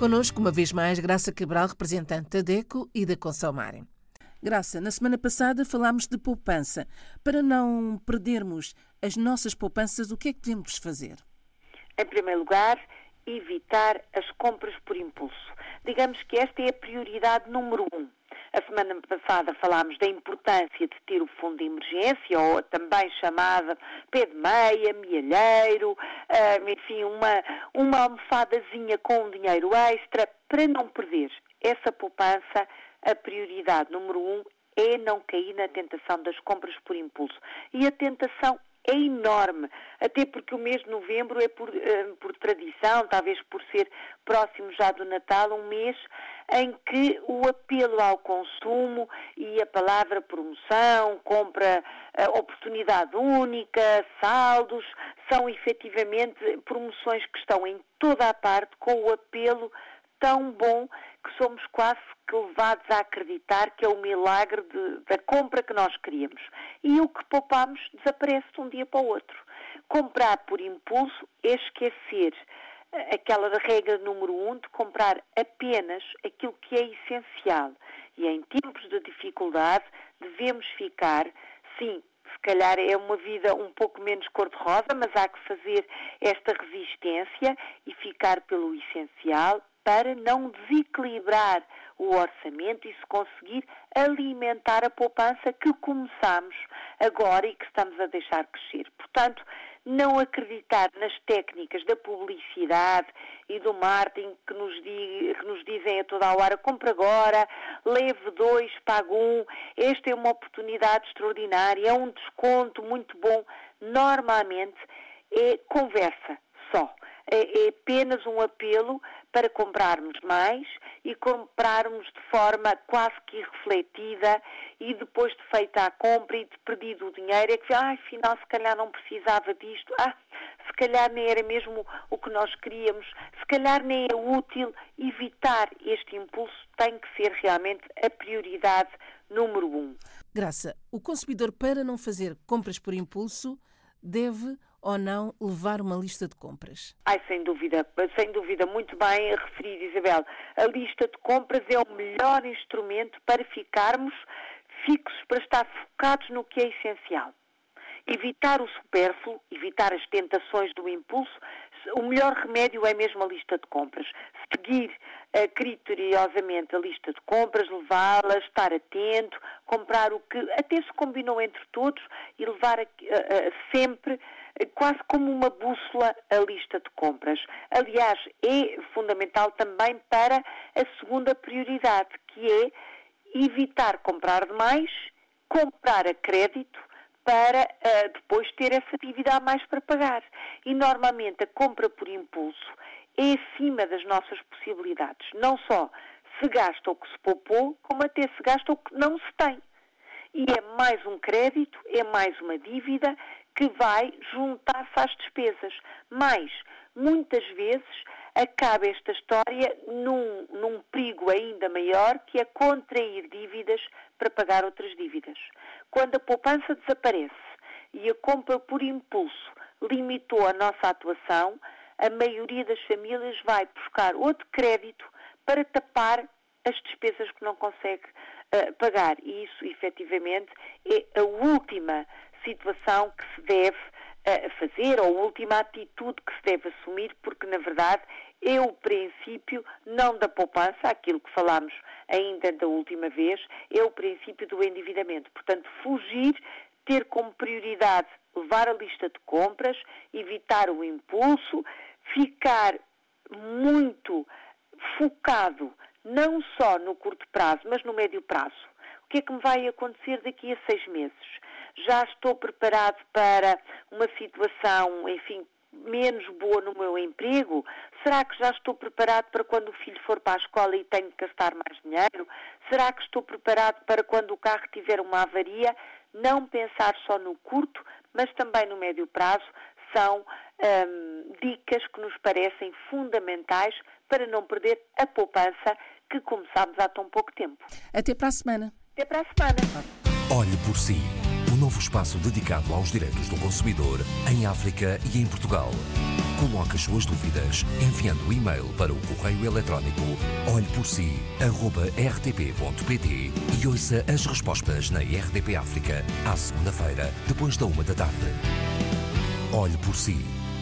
Conosco, uma vez mais, Graça Cabral, representante da DECO e da Consalmarem. Graça, na semana passada falámos de poupança. Para não perdermos as nossas poupanças, o que é que devemos fazer? Em primeiro lugar, evitar as compras por impulso. Digamos que esta é a prioridade número um. A semana passada falámos da importância de ter o fundo de emergência, ou também chamada pé de meia, mielheiro, enfim, uma, uma almofadazinha com dinheiro extra, para não perder essa poupança a prioridade número um é não cair na tentação das compras por impulso. E a tentação é enorme, até porque o mês de novembro é por, uh, por, tradição, talvez por ser próximo já do Natal, um mês em que o apelo ao consumo e a palavra promoção, compra, uh, oportunidade única, saldos, são efetivamente promoções que estão em toda a parte com o apelo tão bom que somos quase que levados a acreditar que é o milagre de, da compra que nós queríamos. E o que poupamos desaparece de um dia para o outro. Comprar por impulso é esquecer eh, aquela regra número um de comprar apenas aquilo que é essencial. E em tempos de dificuldade devemos ficar, sim, se calhar é uma vida um pouco menos cor-de-rosa, mas há que fazer esta resistência e ficar pelo essencial para não desequilibrar o orçamento e se conseguir alimentar a poupança que começamos agora e que estamos a deixar crescer. Portanto, não acreditar nas técnicas da publicidade e do marketing que nos, que nos dizem a toda a hora, compra agora, leve dois, pague um, esta é uma oportunidade extraordinária, é um desconto muito bom. Normalmente é conversa só. É, é apenas um apelo para comprarmos mais e comprarmos de forma quase que irrefletida e depois de feita a compra e de perdido o dinheiro é que, ah, afinal, se calhar não precisava disto, ah, se calhar nem era mesmo o que nós queríamos, se calhar nem é útil evitar este impulso, tem que ser realmente a prioridade número um. Graça, o consumidor, para não fazer compras por impulso, deve ou não levar uma lista de compras? Ai, sem dúvida, sem dúvida, muito bem referido, Isabel. A lista de compras é o melhor instrumento para ficarmos fixos, para estar focados no que é essencial. Evitar o supérfluo, evitar as tentações do impulso, o melhor remédio é mesmo a lista de compras. Seguir uh, criteriosamente a lista de compras, levá-la, estar atento, comprar o que até se combinou entre todos e levar uh, sempre quase como uma bússola a lista de compras. Aliás, é fundamental também para a segunda prioridade, que é evitar comprar demais, comprar a crédito para uh, depois ter essa dívida a mais para pagar. E normalmente a compra por impulso é acima das nossas possibilidades. Não só se gasta o que se poupou, como até se gasta o que não se tem. E é mais um crédito, é mais uma dívida que vai juntar-se às despesas. Mas, muitas vezes, acaba esta história num, num perigo ainda maior, que é contrair dívidas para pagar outras dívidas. Quando a poupança desaparece e a compra por impulso limitou a nossa atuação, a maioria das famílias vai buscar outro crédito para tapar as despesas que não consegue uh, pagar. E isso, efetivamente, é a última situação que se deve uh, fazer ou a última atitude que se deve assumir, porque, na verdade, é o princípio não da poupança, aquilo que falámos ainda da última vez, é o princípio do endividamento. Portanto, fugir, ter como prioridade levar a lista de compras, evitar o impulso, ficar muito focado não só no curto prazo, mas no médio prazo. O que é que me vai acontecer daqui a seis meses? Já estou preparado para uma situação, enfim, menos boa no meu emprego? Será que já estou preparado para quando o filho for para a escola e tenho que gastar mais dinheiro? Será que estou preparado para quando o carro tiver uma avaria? Não pensar só no curto, mas também no médio prazo, são hum, dicas que nos parecem fundamentais para não perder a poupança que começámos há tão pouco tempo. Até para a semana. Até para a semana. Olhe por si novo espaço dedicado aos direitos do consumidor em África e em Portugal. Coloque as suas dúvidas enviando o e-mail para o correio eletrónico olheporsi.rtp.pt e ouça as respostas na RDP África à segunda-feira, depois da uma da tarde. Olhe por si.